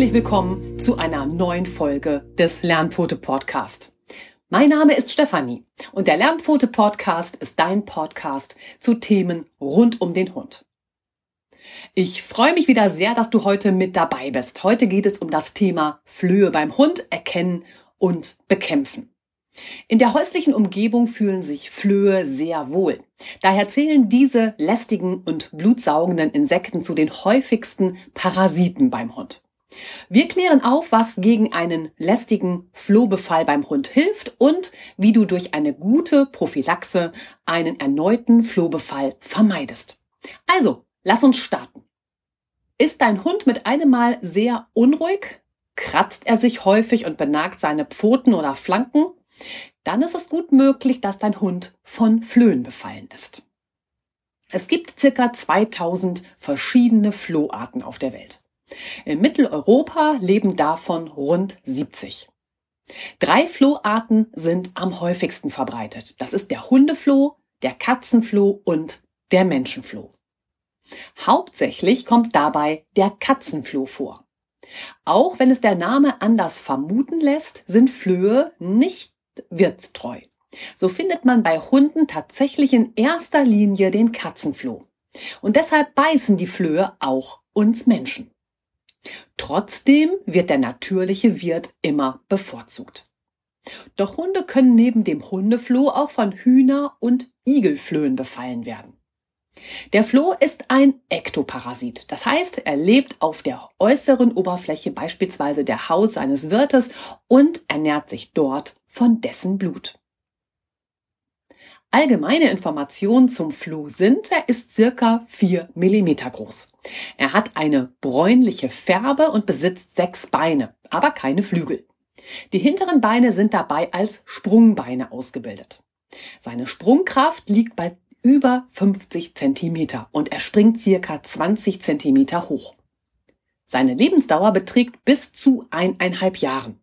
herzlich willkommen zu einer neuen Folge des Lernpfote Podcast. Mein Name ist Stefanie und der Lernpfote Podcast ist dein Podcast zu Themen rund um den Hund. Ich freue mich wieder sehr, dass du heute mit dabei bist. Heute geht es um das Thema Flöhe beim Hund erkennen und bekämpfen. In der häuslichen Umgebung fühlen sich Flöhe sehr wohl. Daher zählen diese lästigen und blutsaugenden Insekten zu den häufigsten Parasiten beim Hund. Wir klären auf, was gegen einen lästigen Flohbefall beim Hund hilft und wie du durch eine gute Prophylaxe einen erneuten Flohbefall vermeidest. Also, lass uns starten. Ist dein Hund mit einem Mal sehr unruhig? Kratzt er sich häufig und benagt seine Pfoten oder Flanken? dann ist es gut möglich, dass dein Hund von Flöhen befallen ist. Es gibt circa 2000 verschiedene Floharten auf der Welt. In Mitteleuropa leben davon rund 70. Drei Floharten sind am häufigsten verbreitet. Das ist der Hundefloh, der Katzenfloh und der Menschenfloh. Hauptsächlich kommt dabei der Katzenfloh vor. Auch wenn es der Name anders vermuten lässt, sind Flöhe nicht wirtstreu. So findet man bei Hunden tatsächlich in erster Linie den Katzenfloh. Und deshalb beißen die Flöhe auch uns Menschen. Trotzdem wird der natürliche Wirt immer bevorzugt. Doch Hunde können neben dem Hundefloh auch von Hühner- und Igelflöhen befallen werden. Der Floh ist ein Ektoparasit. Das heißt, er lebt auf der äußeren Oberfläche beispielsweise der Haut seines Wirtes und ernährt sich dort von dessen Blut. Allgemeine Informationen zum Floh sind, er ist circa 4 mm groß. Er hat eine bräunliche Färbe und besitzt sechs Beine, aber keine Flügel. Die hinteren Beine sind dabei als Sprungbeine ausgebildet. Seine Sprungkraft liegt bei über 50 Zentimeter und er springt circa 20 Zentimeter hoch. Seine Lebensdauer beträgt bis zu eineinhalb Jahren.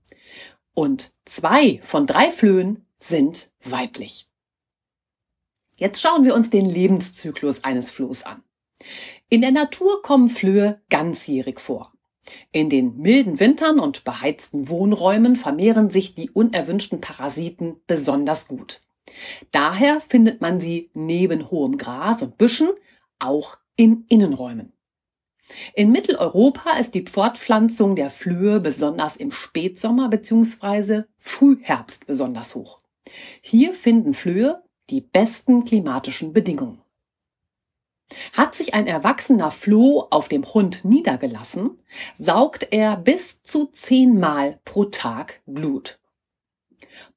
Und zwei von drei Flöhen sind weiblich. Jetzt schauen wir uns den Lebenszyklus eines Flohs an. In der Natur kommen Flöhe ganzjährig vor. In den milden Wintern und beheizten Wohnräumen vermehren sich die unerwünschten Parasiten besonders gut. Daher findet man sie neben hohem Gras und Büschen auch in Innenräumen. In Mitteleuropa ist die Fortpflanzung der Flöhe besonders im Spätsommer bzw. Frühherbst besonders hoch. Hier finden Flöhe die besten klimatischen Bedingungen. Hat sich ein erwachsener Floh auf dem Hund niedergelassen, saugt er bis zu zehnmal pro Tag Blut.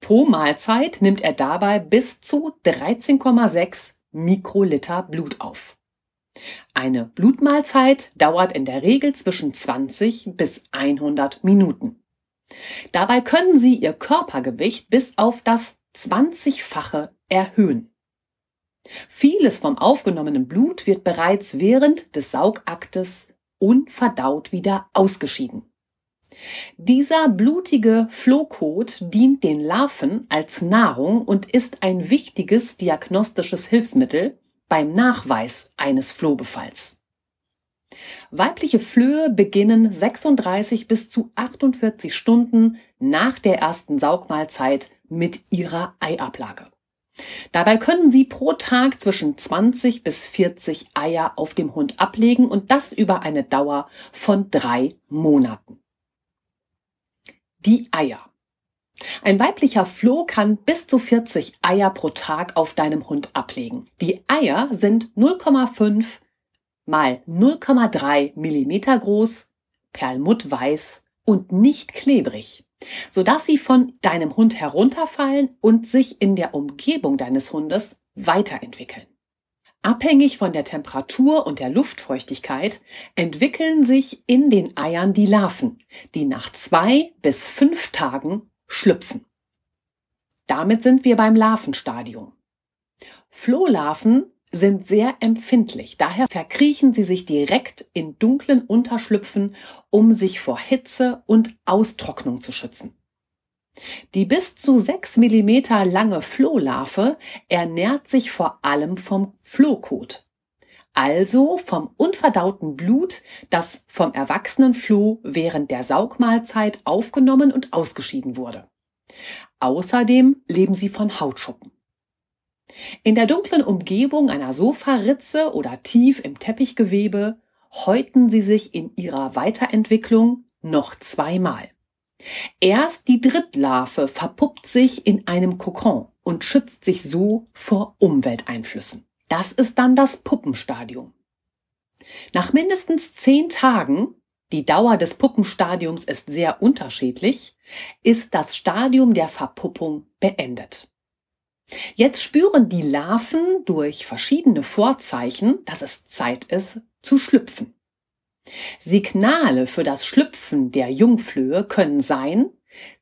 Pro Mahlzeit nimmt er dabei bis zu 13,6 Mikroliter Blut auf. Eine Blutmahlzeit dauert in der Regel zwischen 20 bis 100 Minuten. Dabei können Sie Ihr Körpergewicht bis auf das 20-fache erhöhen. Vieles vom aufgenommenen Blut wird bereits während des Saugaktes unverdaut wieder ausgeschieden. Dieser blutige Flohkot dient den Larven als Nahrung und ist ein wichtiges diagnostisches Hilfsmittel beim Nachweis eines Flohbefalls. Weibliche Flöhe beginnen 36 bis zu 48 Stunden nach der ersten Saugmahlzeit mit ihrer Eiablage. Dabei können sie pro Tag zwischen 20 bis 40 Eier auf dem Hund ablegen und das über eine Dauer von drei Monaten die Eier. Ein weiblicher Floh kann bis zu 40 Eier pro Tag auf deinem Hund ablegen. Die Eier sind 0,5 mal 0,3 Millimeter groß, perlmuttweiß und nicht klebrig, sodass sie von deinem Hund herunterfallen und sich in der Umgebung deines Hundes weiterentwickeln. Abhängig von der Temperatur und der Luftfeuchtigkeit entwickeln sich in den Eiern die Larven, die nach zwei bis fünf Tagen schlüpfen. Damit sind wir beim Larvenstadium. Flohlarven sind sehr empfindlich, daher verkriechen sie sich direkt in dunklen Unterschlüpfen, um sich vor Hitze und Austrocknung zu schützen. Die bis zu sechs Millimeter lange Flohlarve ernährt sich vor allem vom Flohkot. also vom unverdauten Blut, das vom erwachsenen Floh während der Saugmahlzeit aufgenommen und ausgeschieden wurde. Außerdem leben sie von Hautschuppen. In der dunklen Umgebung einer Sofaritze oder tief im Teppichgewebe häuten sie sich in ihrer Weiterentwicklung noch zweimal. Erst die Drittlarve verpuppt sich in einem Kokon und schützt sich so vor Umwelteinflüssen. Das ist dann das Puppenstadium. Nach mindestens zehn Tagen, die Dauer des Puppenstadiums ist sehr unterschiedlich, ist das Stadium der Verpuppung beendet. Jetzt spüren die Larven durch verschiedene Vorzeichen, dass es Zeit ist zu schlüpfen. Signale für das Schlüpfen der Jungflöhe können sein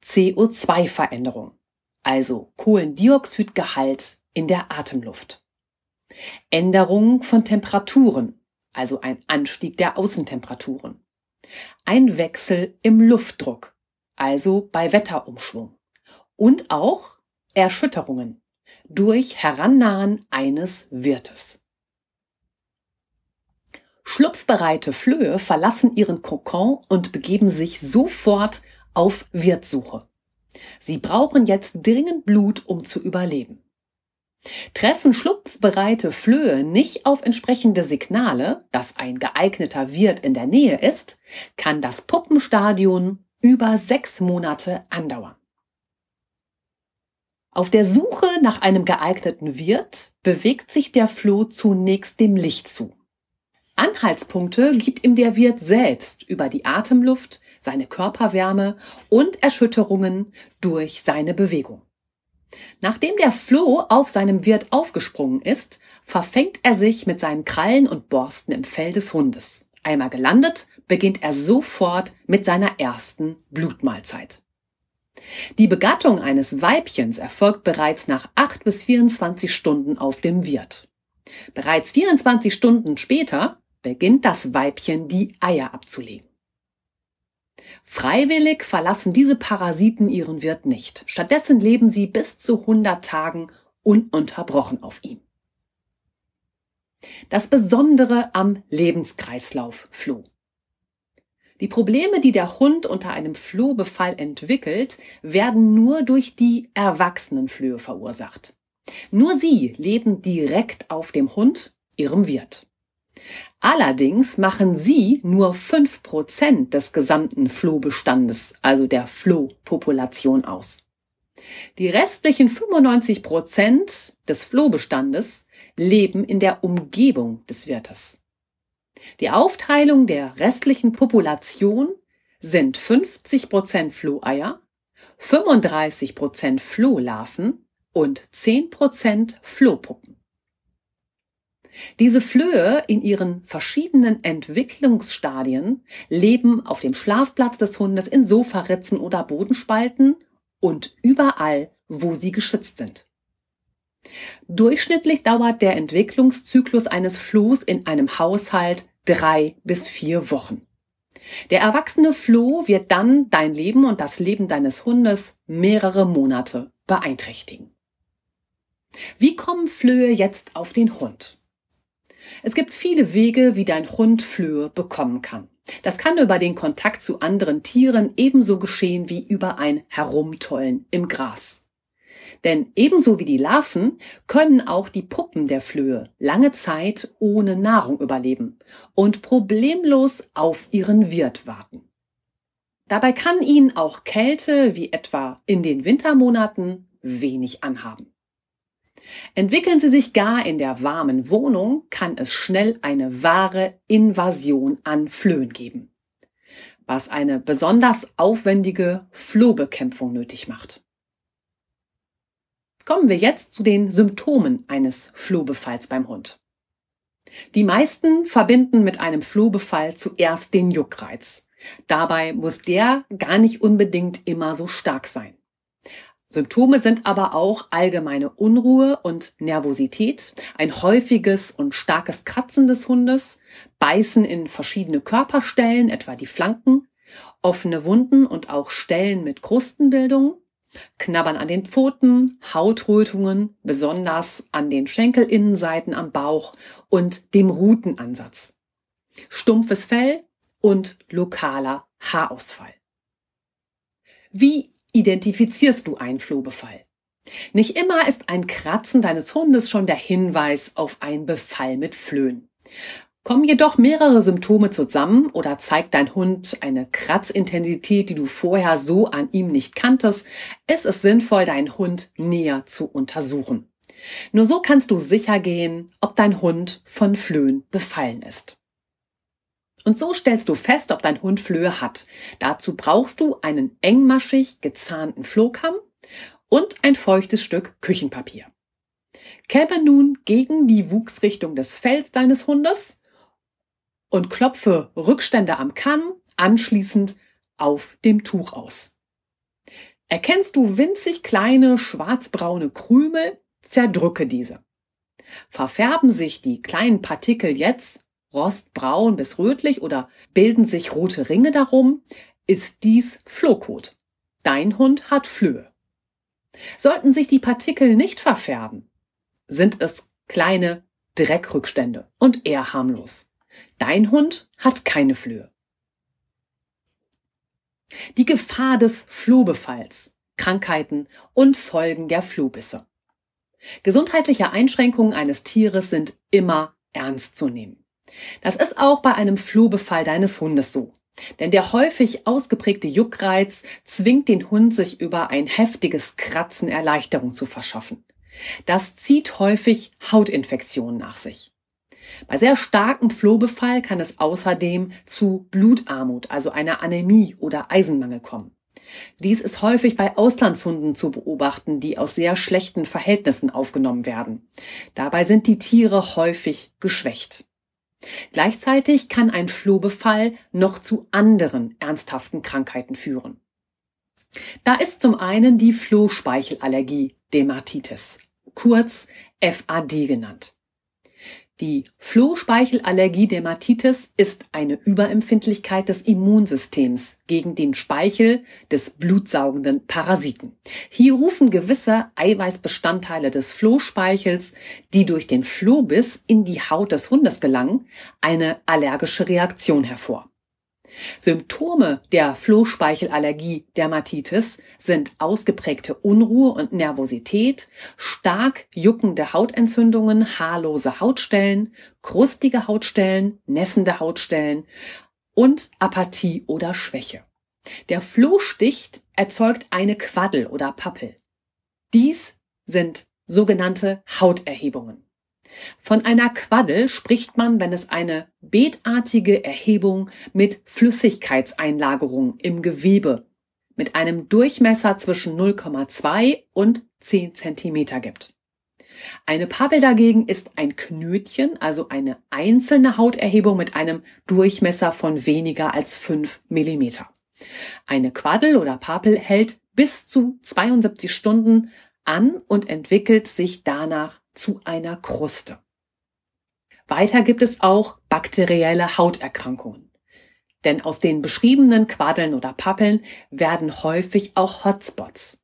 CO2-Veränderung, also Kohlendioxidgehalt in der Atemluft. Änderungen von Temperaturen, also ein Anstieg der Außentemperaturen. Ein Wechsel im Luftdruck, also bei Wetterumschwung. Und auch Erschütterungen durch Herannahen eines Wirtes. Schlupfbereite Flöhe verlassen ihren Kokon und begeben sich sofort auf Wirtsuche. Sie brauchen jetzt dringend Blut, um zu überleben. Treffen schlupfbereite Flöhe nicht auf entsprechende Signale, dass ein geeigneter Wirt in der Nähe ist, kann das Puppenstadion über sechs Monate andauern. Auf der Suche nach einem geeigneten Wirt bewegt sich der Floh zunächst dem Licht zu. Anhaltspunkte gibt ihm der Wirt selbst über die Atemluft, seine Körperwärme und Erschütterungen durch seine Bewegung. Nachdem der Floh auf seinem Wirt aufgesprungen ist, verfängt er sich mit seinen Krallen und Borsten im Fell des Hundes. Einmal gelandet, beginnt er sofort mit seiner ersten Blutmahlzeit. Die Begattung eines Weibchens erfolgt bereits nach 8 bis 24 Stunden auf dem Wirt. Bereits 24 Stunden später beginnt das Weibchen die Eier abzulegen. Freiwillig verlassen diese Parasiten ihren Wirt nicht. Stattdessen leben sie bis zu 100 Tagen ununterbrochen auf ihm. Das Besondere am Lebenskreislauf Floh. Die Probleme, die der Hund unter einem Flohbefall entwickelt, werden nur durch die erwachsenen Flöhe verursacht. Nur sie leben direkt auf dem Hund, ihrem Wirt. Allerdings machen sie nur fünf Prozent des gesamten Flohbestandes, also der Flohpopulation aus. Die restlichen 95 Prozent des Flohbestandes leben in der Umgebung des Wirtes. Die Aufteilung der restlichen Population sind 50 Prozent Floheier, 35 Prozent Flohlarven und 10 Prozent Flohpuppen. Diese Flöhe in ihren verschiedenen Entwicklungsstadien leben auf dem Schlafplatz des Hundes, in Sofaritzen oder Bodenspalten und überall, wo sie geschützt sind. Durchschnittlich dauert der Entwicklungszyklus eines Flohs in einem Haushalt drei bis vier Wochen. Der erwachsene Floh wird dann dein Leben und das Leben deines Hundes mehrere Monate beeinträchtigen. Wie kommen Flöhe jetzt auf den Hund? Es gibt viele Wege, wie dein Hund Flöhe bekommen kann. Das kann über den Kontakt zu anderen Tieren ebenso geschehen wie über ein Herumtollen im Gras. Denn ebenso wie die Larven können auch die Puppen der Flöhe lange Zeit ohne Nahrung überleben und problemlos auf ihren Wirt warten. Dabei kann ihnen auch Kälte, wie etwa in den Wintermonaten, wenig anhaben. Entwickeln sie sich gar in der warmen Wohnung, kann es schnell eine wahre Invasion an Flöhen geben, was eine besonders aufwendige Flohbekämpfung nötig macht. Kommen wir jetzt zu den Symptomen eines Flohbefalls beim Hund. Die meisten verbinden mit einem Flohbefall zuerst den Juckreiz. Dabei muss der gar nicht unbedingt immer so stark sein. Symptome sind aber auch allgemeine Unruhe und Nervosität, ein häufiges und starkes Kratzen des Hundes, Beißen in verschiedene Körperstellen, etwa die Flanken, offene Wunden und auch Stellen mit Krustenbildung, Knabbern an den Pfoten, Hautrötungen, besonders an den Schenkelinnenseiten am Bauch und dem Rutenansatz. Stumpfes Fell und lokaler Haarausfall. Wie identifizierst du einen Flohbefall? Nicht immer ist ein Kratzen deines Hundes schon der Hinweis auf einen Befall mit Flöhen. Kommen jedoch mehrere Symptome zusammen oder zeigt dein Hund eine Kratzintensität, die du vorher so an ihm nicht kanntest, ist es sinnvoll, deinen Hund näher zu untersuchen. Nur so kannst du sicher gehen, ob dein Hund von Flöhen befallen ist. Und so stellst du fest, ob dein Hund Flöhe hat. Dazu brauchst du einen engmaschig gezahnten Flohkamm und ein feuchtes Stück Küchenpapier. Kämme nun gegen die Wuchsrichtung des Fells deines Hundes und klopfe Rückstände am Kamm anschließend auf dem Tuch aus. Erkennst du winzig kleine schwarzbraune Krümel, zerdrücke diese. Verfärben sich die kleinen Partikel jetzt rostbraun bis rötlich oder bilden sich rote Ringe darum, ist dies Flohkot. Dein Hund hat Flöhe. Sollten sich die Partikel nicht verfärben, sind es kleine Dreckrückstände und eher harmlos. Dein Hund hat keine Flöhe. Die Gefahr des Flohbefalls, Krankheiten und Folgen der Flohbisse. Gesundheitliche Einschränkungen eines Tieres sind immer ernst zu nehmen. Das ist auch bei einem Flohbefall deines Hundes so. Denn der häufig ausgeprägte Juckreiz zwingt den Hund, sich über ein heftiges Kratzen Erleichterung zu verschaffen. Das zieht häufig Hautinfektionen nach sich. Bei sehr starkem Flohbefall kann es außerdem zu Blutarmut, also einer Anämie oder Eisenmangel kommen. Dies ist häufig bei Auslandshunden zu beobachten, die aus sehr schlechten Verhältnissen aufgenommen werden. Dabei sind die Tiere häufig geschwächt. Gleichzeitig kann ein Flohbefall noch zu anderen ernsthaften Krankheiten führen. Da ist zum einen die Flohspeichelallergie, Dermatitis, kurz FAD genannt. Die Flohspeichelallergie Dermatitis ist eine Überempfindlichkeit des Immunsystems gegen den Speichel des blutsaugenden Parasiten. Hier rufen gewisse Eiweißbestandteile des Flohspeichels, die durch den Flohbiss in die Haut des Hundes gelangen, eine allergische Reaktion hervor. Symptome der Flohspeichelallergie Dermatitis sind ausgeprägte Unruhe und Nervosität, stark juckende Hautentzündungen, haarlose Hautstellen, krustige Hautstellen, nässende Hautstellen und Apathie oder Schwäche. Der Flohstich erzeugt eine Quaddel oder Pappel. Dies sind sogenannte Hauterhebungen. Von einer Quaddel spricht man, wenn es eine beetartige Erhebung mit Flüssigkeitseinlagerung im Gewebe mit einem Durchmesser zwischen 0,2 und 10 Zentimeter gibt. Eine Pappel dagegen ist ein Knötchen, also eine einzelne Hauterhebung mit einem Durchmesser von weniger als 5 Millimeter. Eine Quaddel oder Papel hält bis zu 72 Stunden an und entwickelt sich danach zu einer Kruste. Weiter gibt es auch bakterielle Hauterkrankungen. Denn aus den beschriebenen Quaddeln oder Pappeln werden häufig auch Hotspots.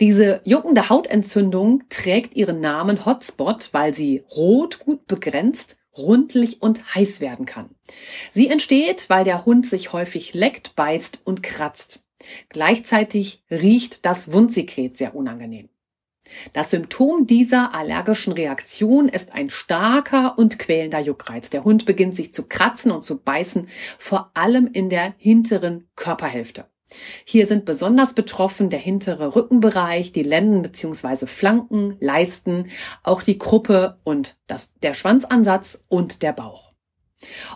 Diese juckende Hautentzündung trägt ihren Namen Hotspot, weil sie rot gut begrenzt, rundlich und heiß werden kann. Sie entsteht, weil der Hund sich häufig leckt, beißt und kratzt. Gleichzeitig riecht das Wundsekret sehr unangenehm. Das Symptom dieser allergischen Reaktion ist ein starker und quälender Juckreiz. Der Hund beginnt sich zu kratzen und zu beißen, vor allem in der hinteren Körperhälfte. Hier sind besonders betroffen der hintere Rückenbereich, die Lenden bzw. Flanken, Leisten, auch die Kruppe und das, der Schwanzansatz und der Bauch.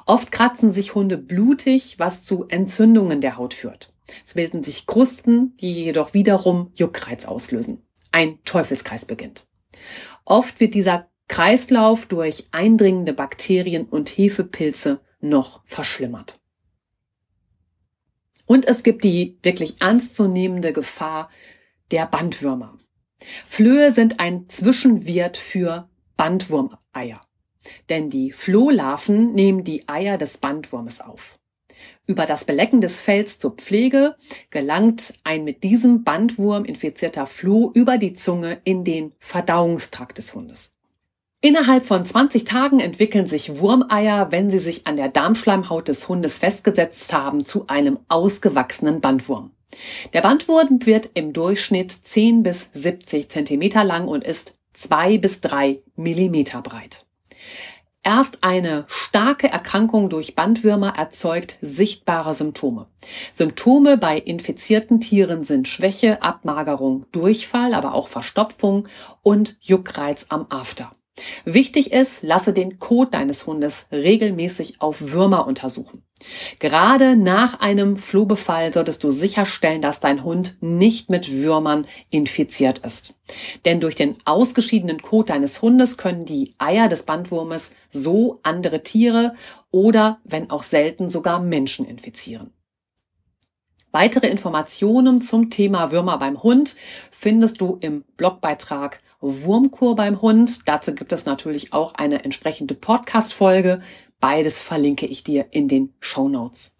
Oft kratzen sich Hunde blutig, was zu Entzündungen der Haut führt. Es bilden sich Krusten, die jedoch wiederum Juckreiz auslösen ein Teufelskreis beginnt. Oft wird dieser Kreislauf durch eindringende Bakterien und Hefepilze noch verschlimmert. Und es gibt die wirklich ernstzunehmende Gefahr der Bandwürmer. Flöhe sind ein Zwischenwirt für Bandwurmeier. Denn die Flohlarven nehmen die Eier des Bandwurmes auf. Über das Belecken des Fells zur Pflege gelangt ein mit diesem Bandwurm infizierter Floh über die Zunge in den Verdauungstrakt des Hundes. Innerhalb von 20 Tagen entwickeln sich Wurmeier, wenn sie sich an der Darmschleimhaut des Hundes festgesetzt haben, zu einem ausgewachsenen Bandwurm. Der Bandwurm wird im Durchschnitt 10 bis 70 Zentimeter lang und ist 2 bis 3 Millimeter breit. Erst eine starke Erkrankung durch Bandwürmer erzeugt sichtbare Symptome. Symptome bei infizierten Tieren sind Schwäche, Abmagerung, Durchfall, aber auch Verstopfung und Juckreiz am After. Wichtig ist, lasse den Kot deines Hundes regelmäßig auf Würmer untersuchen. Gerade nach einem Flohbefall solltest du sicherstellen, dass dein Hund nicht mit Würmern infiziert ist. Denn durch den ausgeschiedenen Kot deines Hundes können die Eier des Bandwurmes so andere Tiere oder, wenn auch selten, sogar Menschen infizieren. Weitere Informationen zum Thema Würmer beim Hund findest du im Blogbeitrag Wurmkur beim Hund. Dazu gibt es natürlich auch eine entsprechende Podcast-Folge. Beides verlinke ich dir in den Show Notes.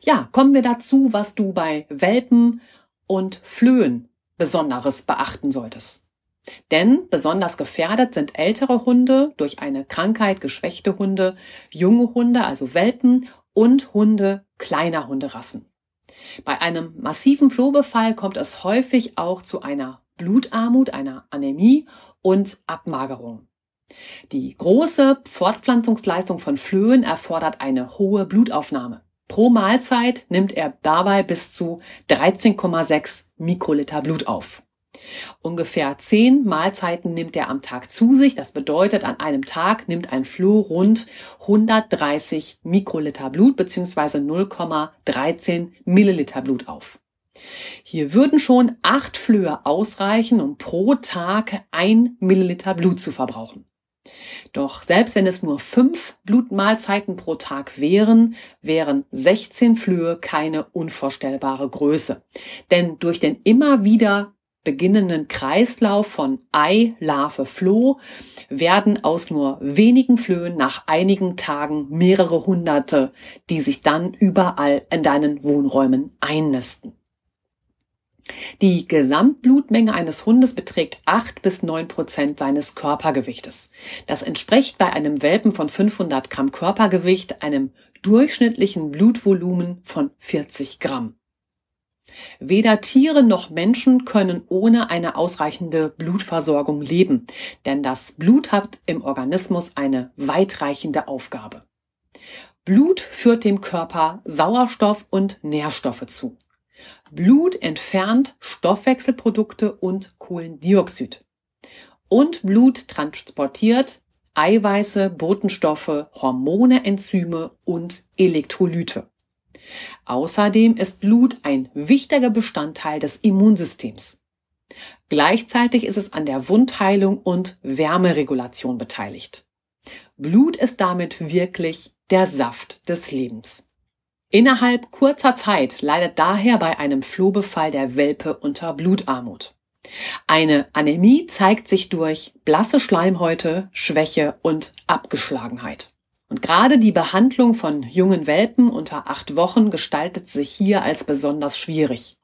Ja, kommen wir dazu, was du bei Welpen und Flöhen Besonderes beachten solltest. Denn besonders gefährdet sind ältere Hunde durch eine Krankheit, geschwächte Hunde, junge Hunde, also Welpen und Hunde kleiner Hunderassen. Bei einem massiven Flohbefall kommt es häufig auch zu einer Blutarmut, einer Anämie und Abmagerung. Die große Fortpflanzungsleistung von Flöhen erfordert eine hohe Blutaufnahme. Pro Mahlzeit nimmt er dabei bis zu 13,6 Mikroliter Blut auf. Ungefähr zehn Mahlzeiten nimmt er am Tag zu sich. Das bedeutet, an einem Tag nimmt ein Floh rund 130 Mikroliter Blut bzw. 0,13 Milliliter Blut auf. Hier würden schon acht Flöhe ausreichen, um pro Tag ein Milliliter Blut zu verbrauchen. Doch selbst wenn es nur fünf Blutmahlzeiten pro Tag wären, wären 16 Flöhe keine unvorstellbare Größe. Denn durch den immer wieder beginnenden Kreislauf von Ei, Larve, Floh werden aus nur wenigen Flöhen nach einigen Tagen mehrere Hunderte, die sich dann überall in deinen Wohnräumen einnisten. Die Gesamtblutmenge eines Hundes beträgt acht bis neun Prozent seines Körpergewichtes. Das entspricht bei einem Welpen von 500 Gramm Körpergewicht einem durchschnittlichen Blutvolumen von 40 Gramm. Weder Tiere noch Menschen können ohne eine ausreichende Blutversorgung leben, denn das Blut hat im Organismus eine weitreichende Aufgabe. Blut führt dem Körper Sauerstoff und Nährstoffe zu. Blut entfernt Stoffwechselprodukte und Kohlendioxid. Und Blut transportiert Eiweiße, Botenstoffe, Hormone, Enzyme und Elektrolyte. Außerdem ist Blut ein wichtiger Bestandteil des Immunsystems. Gleichzeitig ist es an der Wundheilung und Wärmeregulation beteiligt. Blut ist damit wirklich der Saft des Lebens. Innerhalb kurzer Zeit leidet daher bei einem Flohbefall der Welpe unter Blutarmut. Eine Anämie zeigt sich durch blasse Schleimhäute, Schwäche und Abgeschlagenheit. Und gerade die Behandlung von jungen Welpen unter acht Wochen gestaltet sich hier als besonders schwierig.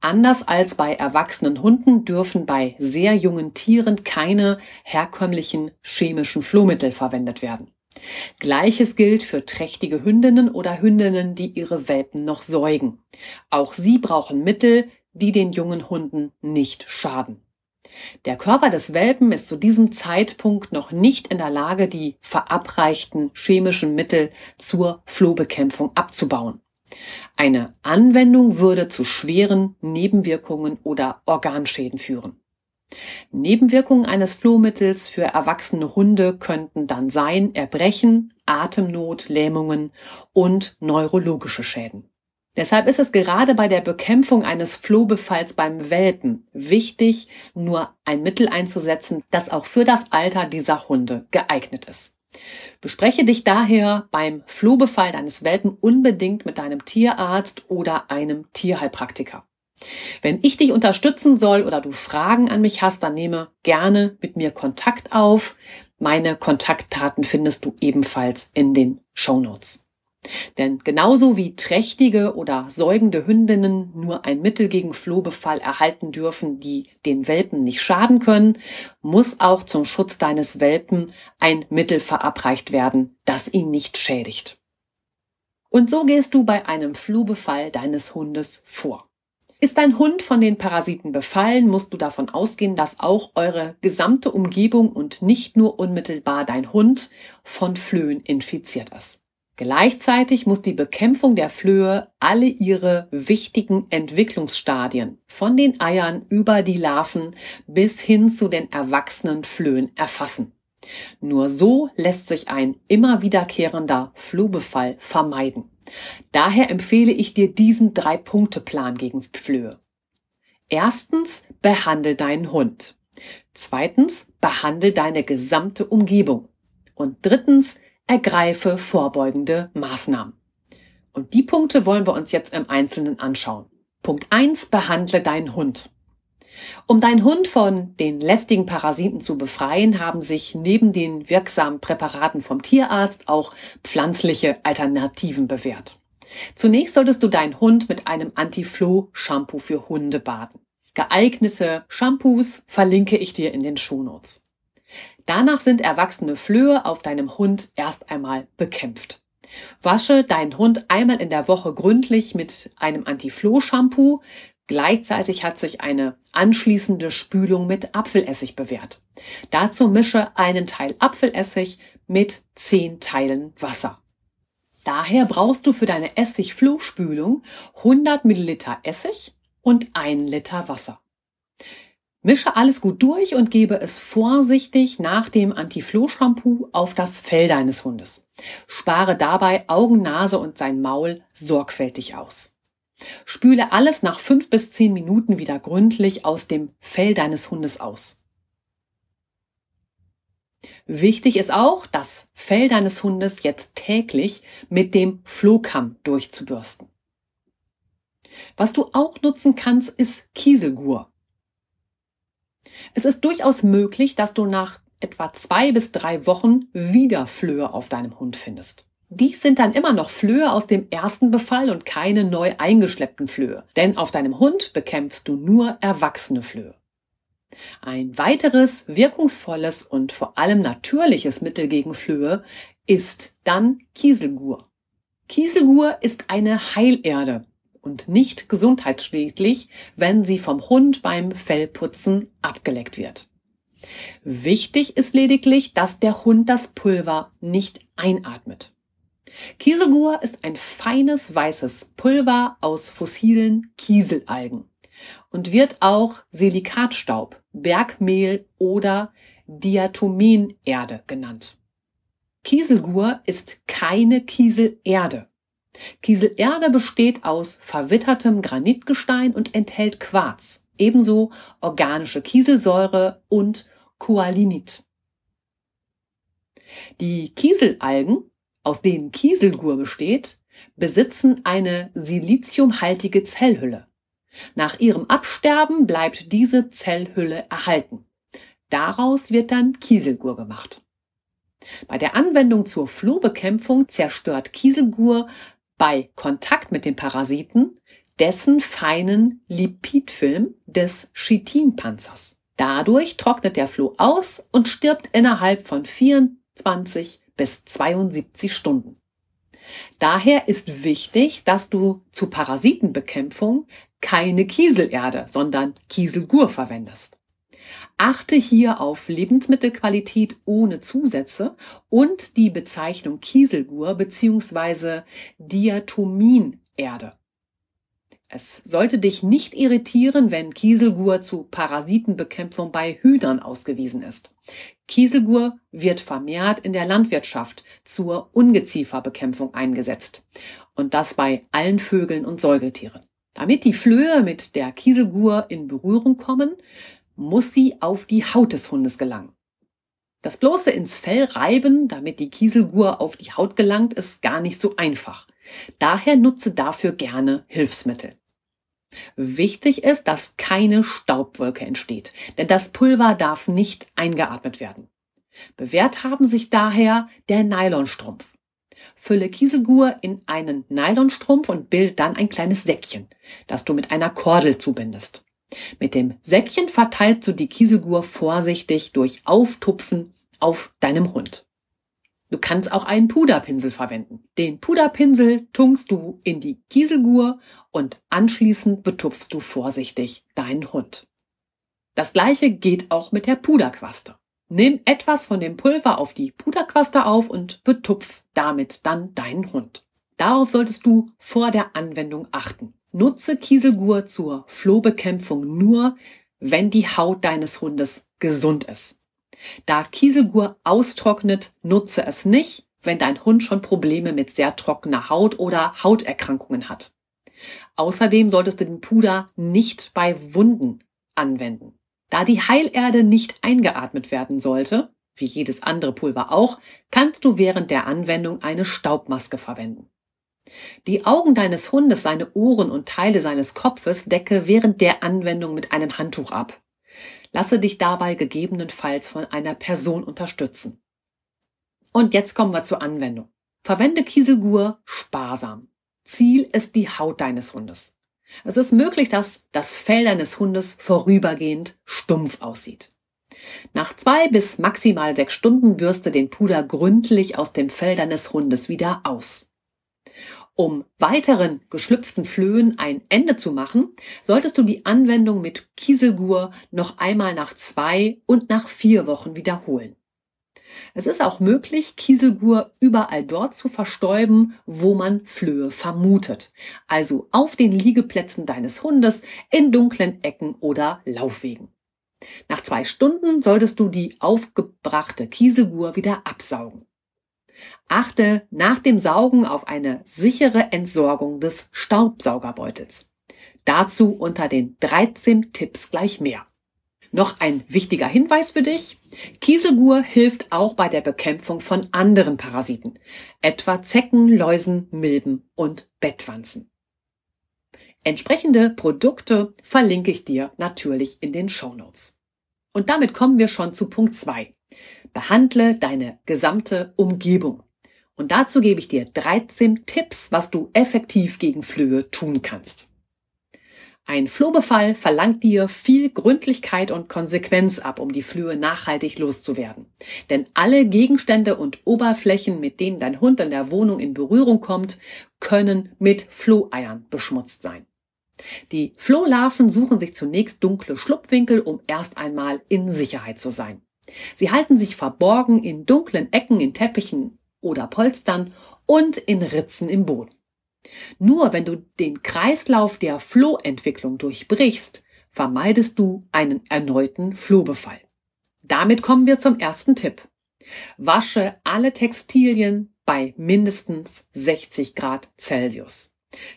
Anders als bei erwachsenen Hunden dürfen bei sehr jungen Tieren keine herkömmlichen chemischen Flohmittel verwendet werden. Gleiches gilt für trächtige Hündinnen oder Hündinnen, die ihre Welpen noch säugen. Auch sie brauchen Mittel, die den jungen Hunden nicht schaden. Der Körper des Welpen ist zu diesem Zeitpunkt noch nicht in der Lage, die verabreichten chemischen Mittel zur Flohbekämpfung abzubauen. Eine Anwendung würde zu schweren Nebenwirkungen oder Organschäden führen. Nebenwirkungen eines Flohmittels für erwachsene Hunde könnten dann sein Erbrechen, Atemnot, Lähmungen und neurologische Schäden. Deshalb ist es gerade bei der Bekämpfung eines Flohbefalls beim Welpen wichtig, nur ein Mittel einzusetzen, das auch für das Alter dieser Hunde geeignet ist. Bespreche dich daher beim Flohbefall deines Welpen unbedingt mit deinem Tierarzt oder einem Tierheilpraktiker. Wenn ich dich unterstützen soll oder du Fragen an mich hast, dann nehme gerne mit mir Kontakt auf. Meine Kontaktdaten findest du ebenfalls in den Show Notes. Denn genauso wie trächtige oder säugende Hündinnen nur ein Mittel gegen Flohbefall erhalten dürfen, die den Welpen nicht schaden können, muss auch zum Schutz deines Welpen ein Mittel verabreicht werden, das ihn nicht schädigt. Und so gehst du bei einem Flohbefall deines Hundes vor. Ist dein Hund von den Parasiten befallen, musst du davon ausgehen, dass auch eure gesamte Umgebung und nicht nur unmittelbar dein Hund von Flöhen infiziert ist. Gleichzeitig muss die Bekämpfung der Flöhe alle ihre wichtigen Entwicklungsstadien von den Eiern über die Larven bis hin zu den erwachsenen Flöhen erfassen. Nur so lässt sich ein immer wiederkehrender Flohbefall vermeiden. Daher empfehle ich dir diesen Drei-Punkte-Plan gegen Flöhe. Erstens, behandle deinen Hund. Zweitens, behandle deine gesamte Umgebung. Und drittens, ergreife vorbeugende Maßnahmen. Und die Punkte wollen wir uns jetzt im Einzelnen anschauen. Punkt eins: Behandle deinen Hund. Um deinen Hund von den lästigen Parasiten zu befreien, haben sich neben den wirksamen Präparaten vom Tierarzt auch pflanzliche Alternativen bewährt. Zunächst solltest du deinen Hund mit einem Anti-Floh-Shampoo für Hunde baden. Geeignete Shampoos verlinke ich dir in den Shownotes. Danach sind erwachsene Flöhe auf deinem Hund erst einmal bekämpft. Wasche deinen Hund einmal in der Woche gründlich mit einem Anti-Floh-Shampoo. Gleichzeitig hat sich eine anschließende Spülung mit Apfelessig bewährt. Dazu mische einen Teil Apfelessig mit zehn Teilen Wasser. Daher brauchst du für deine Essig-Floh-Spülung 100 Milliliter Essig und 1 Liter Wasser. Mische alles gut durch und gebe es vorsichtig nach dem Anti-Floh-Shampoo auf das Fell deines Hundes. Spare dabei Augen, Nase und sein Maul sorgfältig aus. Spüle alles nach fünf bis zehn Minuten wieder gründlich aus dem Fell deines Hundes aus. Wichtig ist auch, das Fell deines Hundes jetzt täglich mit dem Flohkamm durchzubürsten. Was du auch nutzen kannst, ist Kieselgur. Es ist durchaus möglich, dass du nach etwa zwei bis drei Wochen wieder Flöhe auf deinem Hund findest. Dies sind dann immer noch Flöhe aus dem ersten Befall und keine neu eingeschleppten Flöhe, denn auf deinem Hund bekämpfst du nur erwachsene Flöhe. Ein weiteres wirkungsvolles und vor allem natürliches Mittel gegen Flöhe ist dann Kieselgur. Kieselgur ist eine Heilerde, und nicht gesundheitsschädlich, wenn sie vom Hund beim Fellputzen abgeleckt wird. Wichtig ist lediglich, dass der Hund das Pulver nicht einatmet. Kieselgur ist ein feines weißes Pulver aus fossilen Kieselalgen und wird auch Silikatstaub, Bergmehl oder Diatomenerde genannt. Kieselgur ist keine Kieselerde. Kieselerde besteht aus verwittertem Granitgestein und enthält Quarz, ebenso organische Kieselsäure und Koalinit. Die Kieselalgen, aus denen Kieselgur besteht, besitzen eine siliziumhaltige Zellhülle. Nach ihrem Absterben bleibt diese Zellhülle erhalten. Daraus wird dann Kieselgur gemacht. Bei der Anwendung zur Flohbekämpfung zerstört Kieselgur bei Kontakt mit dem Parasiten dessen feinen Lipidfilm des Chitinpanzers. Dadurch trocknet der Floh aus und stirbt innerhalb von 24 bis 72 Stunden. Daher ist wichtig, dass du zur Parasitenbekämpfung keine Kieselerde, sondern Kieselgur verwendest. Achte hier auf Lebensmittelqualität ohne Zusätze und die Bezeichnung Kieselgur bzw. Diatominerde. Es sollte dich nicht irritieren, wenn Kieselgur zu Parasitenbekämpfung bei Hühnern ausgewiesen ist. Kieselgur wird vermehrt in der Landwirtschaft zur Ungezieferbekämpfung eingesetzt. Und das bei allen Vögeln und Säugetieren. Damit die Flöhe mit der Kieselgur in Berührung kommen, muss sie auf die Haut des Hundes gelangen. Das bloße ins Fell reiben, damit die Kieselgur auf die Haut gelangt, ist gar nicht so einfach. Daher nutze dafür gerne Hilfsmittel. Wichtig ist, dass keine Staubwolke entsteht, denn das Pulver darf nicht eingeatmet werden. Bewährt haben sich daher der Nylonstrumpf. Fülle Kieselgur in einen Nylonstrumpf und bilde dann ein kleines Säckchen, das du mit einer Kordel zubindest. Mit dem Säckchen verteilst du die Kieselgur vorsichtig durch Auftupfen auf deinem Hund. Du kannst auch einen Puderpinsel verwenden. Den Puderpinsel tunkst du in die Kieselgur und anschließend betupfst du vorsichtig deinen Hund. Das gleiche geht auch mit der Puderquaste. Nimm etwas von dem Pulver auf die Puderquaste auf und betupf damit dann deinen Hund. Darauf solltest du vor der Anwendung achten. Nutze Kieselgur zur Flohbekämpfung nur, wenn die Haut deines Hundes gesund ist. Da Kieselgur austrocknet, nutze es nicht, wenn dein Hund schon Probleme mit sehr trockener Haut oder Hauterkrankungen hat. Außerdem solltest du den Puder nicht bei Wunden anwenden. Da die Heilerde nicht eingeatmet werden sollte, wie jedes andere Pulver auch, kannst du während der Anwendung eine Staubmaske verwenden. Die Augen deines Hundes, seine Ohren und Teile seines Kopfes decke während der Anwendung mit einem Handtuch ab. Lasse dich dabei gegebenenfalls von einer Person unterstützen. Und jetzt kommen wir zur Anwendung. Verwende Kieselgur sparsam. Ziel ist die Haut deines Hundes. Es ist möglich, dass das Fell deines Hundes vorübergehend stumpf aussieht. Nach zwei bis maximal sechs Stunden bürste den Puder gründlich aus dem Fell deines Hundes wieder aus. Um weiteren geschlüpften Flöhen ein Ende zu machen, solltest du die Anwendung mit Kieselgur noch einmal nach zwei und nach vier Wochen wiederholen. Es ist auch möglich, Kieselgur überall dort zu verstäuben, wo man Flöhe vermutet. Also auf den Liegeplätzen deines Hundes, in dunklen Ecken oder Laufwegen. Nach zwei Stunden solltest du die aufgebrachte Kieselgur wieder absaugen. Achte nach dem Saugen auf eine sichere Entsorgung des Staubsaugerbeutels. Dazu unter den 13 Tipps gleich mehr. Noch ein wichtiger Hinweis für dich. Kieselgur hilft auch bei der Bekämpfung von anderen Parasiten, etwa Zecken, Läusen, Milben und Bettwanzen. Entsprechende Produkte verlinke ich dir natürlich in den Show Notes. Und damit kommen wir schon zu Punkt 2. Behandle deine gesamte Umgebung. Und dazu gebe ich dir 13 Tipps, was du effektiv gegen Flöhe tun kannst. Ein Flohbefall verlangt dir viel Gründlichkeit und Konsequenz ab, um die Flöhe nachhaltig loszuwerden. Denn alle Gegenstände und Oberflächen, mit denen dein Hund in der Wohnung in Berührung kommt, können mit Floheiern beschmutzt sein. Die Flohlarven suchen sich zunächst dunkle Schlupfwinkel, um erst einmal in Sicherheit zu sein. Sie halten sich verborgen in dunklen Ecken in Teppichen oder Polstern und in Ritzen im Boden. Nur wenn du den Kreislauf der Flohentwicklung durchbrichst, vermeidest du einen erneuten Flohbefall. Damit kommen wir zum ersten Tipp. Wasche alle Textilien bei mindestens 60 Grad Celsius.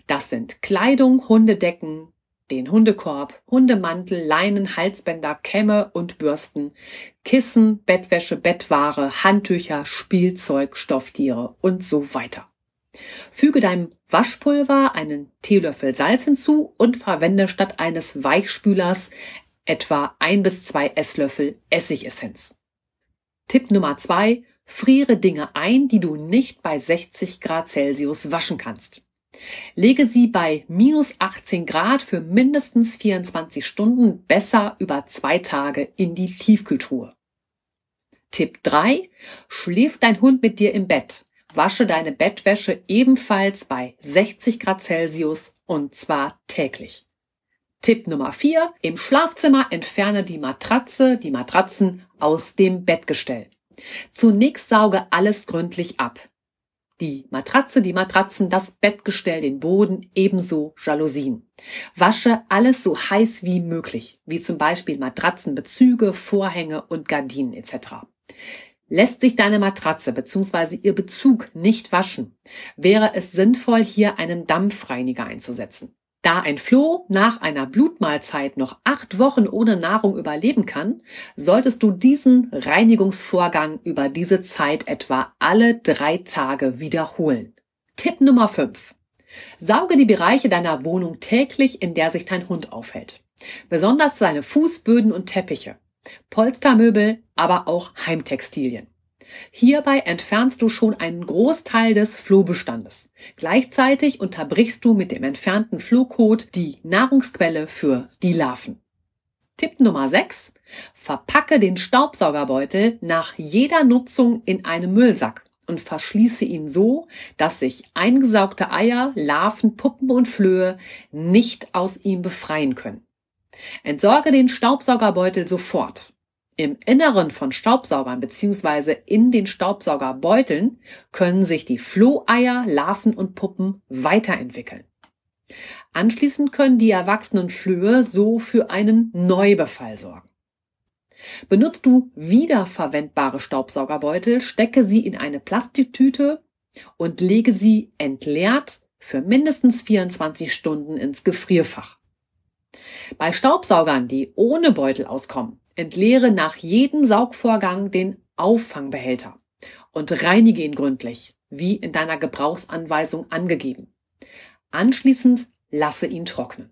Das sind Kleidung, Hundedecken, den Hundekorb, Hundemantel, Leinen, Halsbänder, Kämme und Bürsten, Kissen, Bettwäsche, Bettware, Handtücher, Spielzeug, Stofftiere und so weiter. Füge deinem Waschpulver einen Teelöffel Salz hinzu und verwende statt eines Weichspülers etwa ein bis zwei Esslöffel Essigessenz. Tipp Nummer zwei: Friere Dinge ein, die du nicht bei 60 Grad Celsius waschen kannst. Lege sie bei minus 18 Grad für mindestens 24 Stunden besser über zwei Tage in die Tiefkühltruhe. Tipp 3. Schläft dein Hund mit dir im Bett? Wasche deine Bettwäsche ebenfalls bei 60 Grad Celsius und zwar täglich. Tipp Nummer 4. Im Schlafzimmer entferne die Matratze, die Matratzen aus dem Bettgestell. Zunächst sauge alles gründlich ab. Die Matratze, die Matratzen, das Bettgestell, den Boden, ebenso Jalousien. Wasche alles so heiß wie möglich, wie zum Beispiel Matratzenbezüge, Vorhänge und Gardinen etc. Lässt sich deine Matratze bzw. ihr Bezug nicht waschen, wäre es sinnvoll, hier einen Dampfreiniger einzusetzen. Da ein Floh nach einer Blutmahlzeit noch acht Wochen ohne Nahrung überleben kann, solltest du diesen Reinigungsvorgang über diese Zeit etwa alle drei Tage wiederholen. Tipp Nummer 5. Sauge die Bereiche deiner Wohnung täglich, in der sich dein Hund aufhält. Besonders seine Fußböden und Teppiche. Polstermöbel, aber auch Heimtextilien. Hierbei entfernst du schon einen Großteil des Flohbestandes. Gleichzeitig unterbrichst du mit dem entfernten Flohkot die Nahrungsquelle für die Larven. Tipp Nummer 6. Verpacke den Staubsaugerbeutel nach jeder Nutzung in einem Müllsack und verschließe ihn so, dass sich eingesaugte Eier, Larven, Puppen und Flöhe nicht aus ihm befreien können. Entsorge den Staubsaugerbeutel sofort. Im Inneren von Staubsaugern bzw. in den Staubsaugerbeuteln können sich die Floheier, Larven und Puppen weiterentwickeln. Anschließend können die erwachsenen Flöhe so für einen Neubefall sorgen. Benutzt du wiederverwendbare Staubsaugerbeutel, stecke sie in eine Plastiktüte und lege sie entleert für mindestens 24 Stunden ins Gefrierfach. Bei Staubsaugern, die ohne Beutel auskommen, entleere nach jedem Saugvorgang den Auffangbehälter und reinige ihn gründlich, wie in deiner Gebrauchsanweisung angegeben. Anschließend lasse ihn trocknen.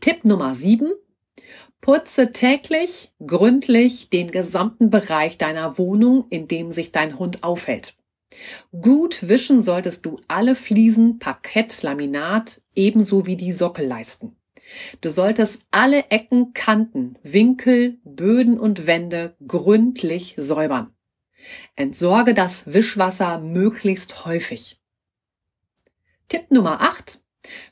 Tipp Nummer 7. Putze täglich gründlich den gesamten Bereich deiner Wohnung, in dem sich dein Hund aufhält. Gut wischen solltest du alle Fliesen, Parkett, Laminat ebenso wie die Sockelleisten. Du solltest alle Ecken, Kanten, Winkel, Böden und Wände gründlich säubern. Entsorge das Wischwasser möglichst häufig. Tipp Nummer 8.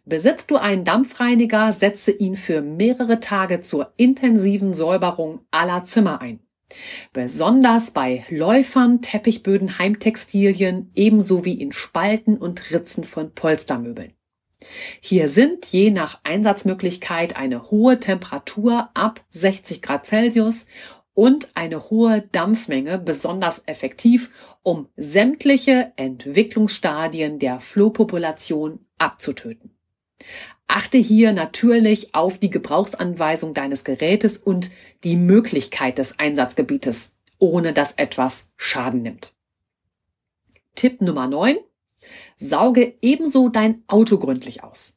Besitzt du einen Dampfreiniger, setze ihn für mehrere Tage zur intensiven Säuberung aller Zimmer ein. Besonders bei Läufern, Teppichböden, Heimtextilien, ebenso wie in Spalten und Ritzen von Polstermöbeln. Hier sind je nach Einsatzmöglichkeit eine hohe Temperatur ab 60 Grad Celsius und eine hohe Dampfmenge besonders effektiv, um sämtliche Entwicklungsstadien der Flohpopulation abzutöten. Achte hier natürlich auf die Gebrauchsanweisung deines Gerätes und die Möglichkeit des Einsatzgebietes, ohne dass etwas Schaden nimmt. Tipp Nummer 9. Sauge ebenso dein Auto gründlich aus.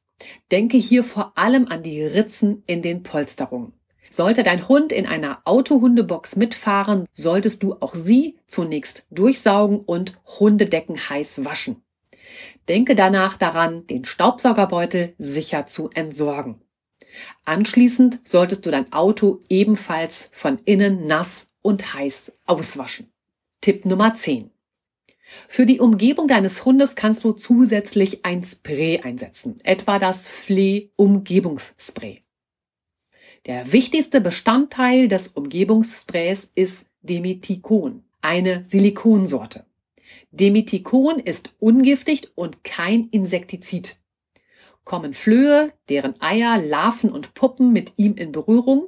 Denke hier vor allem an die Ritzen in den Polsterungen. Sollte dein Hund in einer Autohundebox mitfahren, solltest du auch sie zunächst durchsaugen und Hundedecken heiß waschen. Denke danach daran, den Staubsaugerbeutel sicher zu entsorgen. Anschließend solltest du dein Auto ebenfalls von innen nass und heiß auswaschen. Tipp Nummer 10. Für die Umgebung deines Hundes kannst du zusätzlich ein Spray einsetzen, etwa das Flea Umgebungsspray. Der wichtigste Bestandteil des Umgebungssprays ist Demethicon, eine Silikonsorte. Demethicon ist ungiftig und kein Insektizid. Kommen Flöhe, deren Eier, Larven und Puppen mit ihm in Berührung,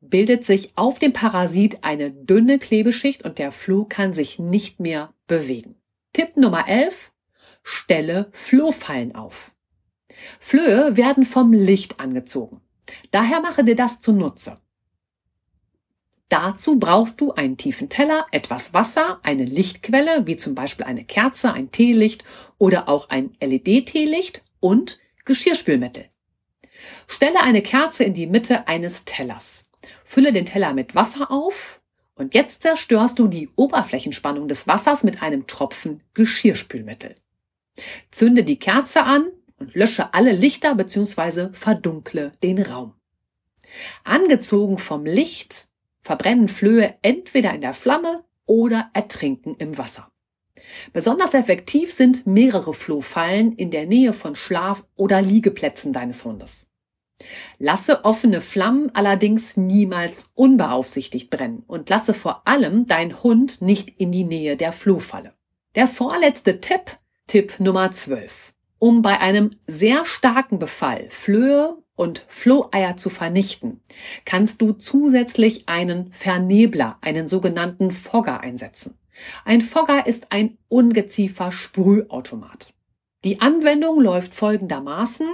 bildet sich auf dem Parasit eine dünne Klebeschicht und der Floh kann sich nicht mehr bewegen. Tipp Nummer 11. Stelle Flohfallen auf. Flöhe werden vom Licht angezogen. Daher mache dir das zunutze. Dazu brauchst du einen tiefen Teller, etwas Wasser, eine Lichtquelle, wie zum Beispiel eine Kerze, ein Teelicht oder auch ein LED-Teelicht und Geschirrspülmittel. Stelle eine Kerze in die Mitte eines Tellers. Fülle den Teller mit Wasser auf und jetzt zerstörst du die Oberflächenspannung des Wassers mit einem Tropfen Geschirrspülmittel. Zünde die Kerze an und lösche alle Lichter bzw. verdunkle den Raum. Angezogen vom Licht verbrennen Flöhe entweder in der Flamme oder ertrinken im Wasser. Besonders effektiv sind mehrere Flohfallen in der Nähe von Schlaf- oder Liegeplätzen deines Hundes. Lasse offene Flammen allerdings niemals unbeaufsichtigt brennen und lasse vor allem dein Hund nicht in die Nähe der Flohfalle. Der vorletzte Tipp, Tipp Nummer 12. Um bei einem sehr starken Befall Flöhe und Floheier zu vernichten, kannst du zusätzlich einen Vernebler, einen sogenannten Fogger einsetzen. Ein Fogger ist ein Ungeziefer-Sprühautomat. Die Anwendung läuft folgendermaßen.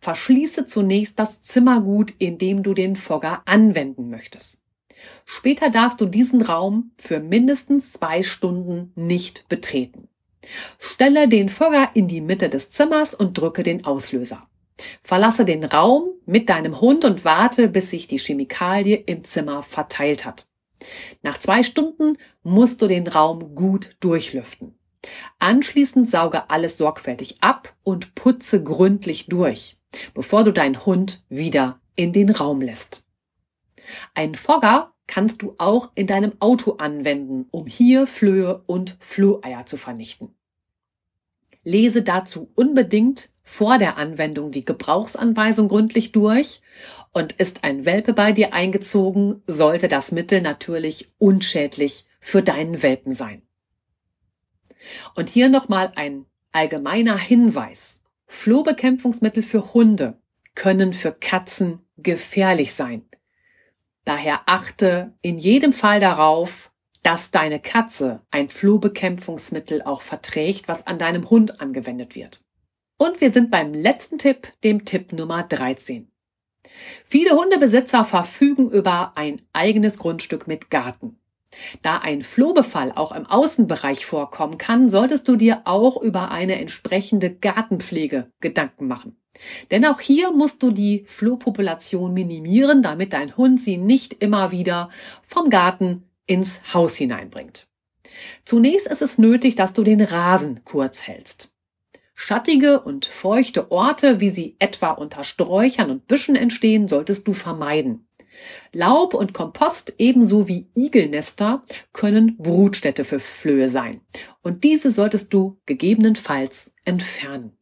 Verschließe zunächst das Zimmergut, in dem du den Fogger anwenden möchtest. Später darfst du diesen Raum für mindestens zwei Stunden nicht betreten. Stelle den Fogger in die Mitte des Zimmers und drücke den Auslöser. Verlasse den Raum mit deinem Hund und warte, bis sich die Chemikalie im Zimmer verteilt hat. Nach zwei Stunden musst du den Raum gut durchlüften. Anschließend sauge alles sorgfältig ab und putze gründlich durch, bevor du deinen Hund wieder in den Raum lässt. Ein Fogger kannst du auch in deinem Auto anwenden, um hier Flöhe und Floheier zu vernichten. Lese dazu unbedingt vor der Anwendung die Gebrauchsanweisung gründlich durch und ist ein Welpe bei dir eingezogen, sollte das Mittel natürlich unschädlich für deinen Welpen sein. Und hier nochmal ein allgemeiner Hinweis. Flohbekämpfungsmittel für Hunde können für Katzen gefährlich sein. Daher achte in jedem Fall darauf, dass deine Katze ein Flohbekämpfungsmittel auch verträgt, was an deinem Hund angewendet wird. Und wir sind beim letzten Tipp, dem Tipp Nummer 13. Viele Hundebesitzer verfügen über ein eigenes Grundstück mit Garten. Da ein Flohbefall auch im Außenbereich vorkommen kann, solltest du dir auch über eine entsprechende Gartenpflege Gedanken machen. Denn auch hier musst du die Flohpopulation minimieren, damit dein Hund sie nicht immer wieder vom Garten ins Haus hineinbringt. Zunächst ist es nötig, dass du den Rasen kurz hältst. Schattige und feuchte Orte, wie sie etwa unter Sträuchern und Büschen entstehen, solltest du vermeiden. Laub und Kompost ebenso wie Igelnester können Brutstätte für Flöhe sein. Und diese solltest du gegebenenfalls entfernen.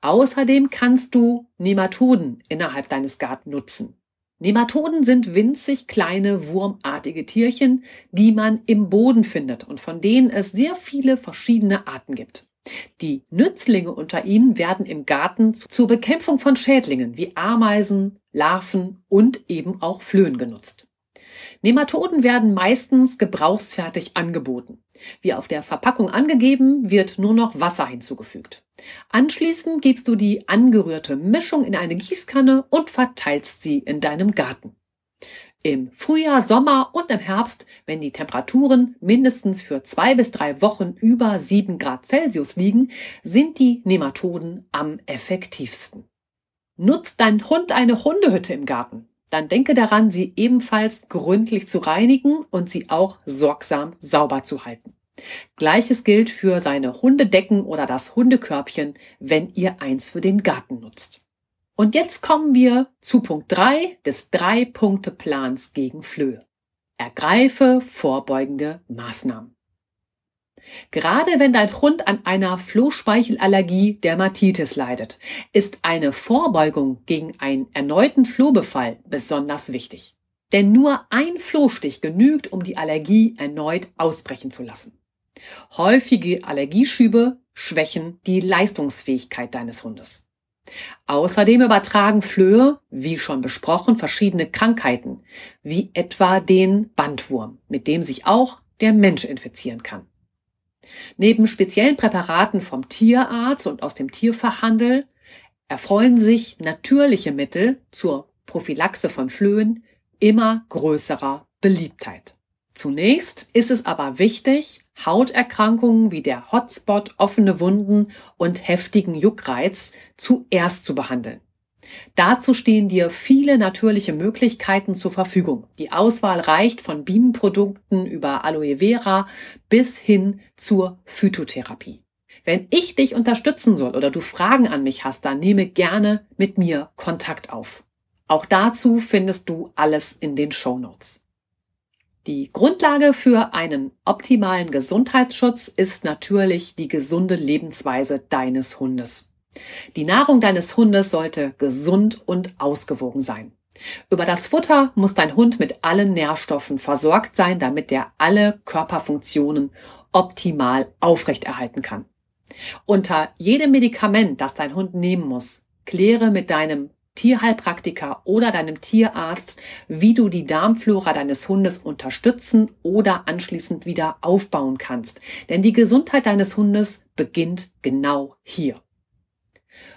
Außerdem kannst du Nematoden innerhalb deines Garten nutzen. Nematoden sind winzig kleine wurmartige Tierchen, die man im Boden findet und von denen es sehr viele verschiedene Arten gibt. Die Nützlinge unter ihnen werden im Garten zur Bekämpfung von Schädlingen wie Ameisen, Larven und eben auch Flöhen genutzt. Nematoden werden meistens gebrauchsfertig angeboten. Wie auf der Verpackung angegeben, wird nur noch Wasser hinzugefügt. Anschließend gibst du die angerührte Mischung in eine Gießkanne und verteilst sie in deinem Garten. Im Frühjahr, Sommer und im Herbst, wenn die Temperaturen mindestens für zwei bis drei Wochen über sieben Grad Celsius liegen, sind die Nematoden am effektivsten. Nutzt dein Hund eine Hundehütte im Garten? Dann denke daran, sie ebenfalls gründlich zu reinigen und sie auch sorgsam sauber zu halten. Gleiches gilt für seine Hundedecken oder das Hundekörbchen, wenn ihr eins für den Garten nutzt. Und jetzt kommen wir zu Punkt 3 des Drei-Punkte-Plans gegen Flöhe. Ergreife vorbeugende Maßnahmen. Gerade wenn dein Hund an einer Flohspeichelallergie Dermatitis leidet, ist eine Vorbeugung gegen einen erneuten Flohbefall besonders wichtig. Denn nur ein Flohstich genügt, um die Allergie erneut ausbrechen zu lassen. Häufige Allergieschübe schwächen die Leistungsfähigkeit deines Hundes. Außerdem übertragen Flöhe, wie schon besprochen, verschiedene Krankheiten, wie etwa den Bandwurm, mit dem sich auch der Mensch infizieren kann. Neben speziellen Präparaten vom Tierarzt und aus dem Tierfachhandel erfreuen sich natürliche Mittel zur Prophylaxe von Flöhen immer größerer Beliebtheit. Zunächst ist es aber wichtig, Hauterkrankungen wie der Hotspot, offene Wunden und heftigen Juckreiz zuerst zu behandeln. Dazu stehen dir viele natürliche Möglichkeiten zur Verfügung. Die Auswahl reicht von Bienenprodukten über Aloe Vera bis hin zur Phytotherapie. Wenn ich dich unterstützen soll oder du Fragen an mich hast, dann nehme gerne mit mir Kontakt auf. Auch dazu findest du alles in den Show Notes. Die Grundlage für einen optimalen Gesundheitsschutz ist natürlich die gesunde Lebensweise deines Hundes. Die Nahrung deines Hundes sollte gesund und ausgewogen sein. Über das Futter muss dein Hund mit allen Nährstoffen versorgt sein, damit er alle Körperfunktionen optimal aufrechterhalten kann. Unter jedem Medikament, das dein Hund nehmen muss, kläre mit deinem Tierheilpraktiker oder deinem Tierarzt, wie du die Darmflora deines Hundes unterstützen oder anschließend wieder aufbauen kannst. Denn die Gesundheit deines Hundes beginnt genau hier.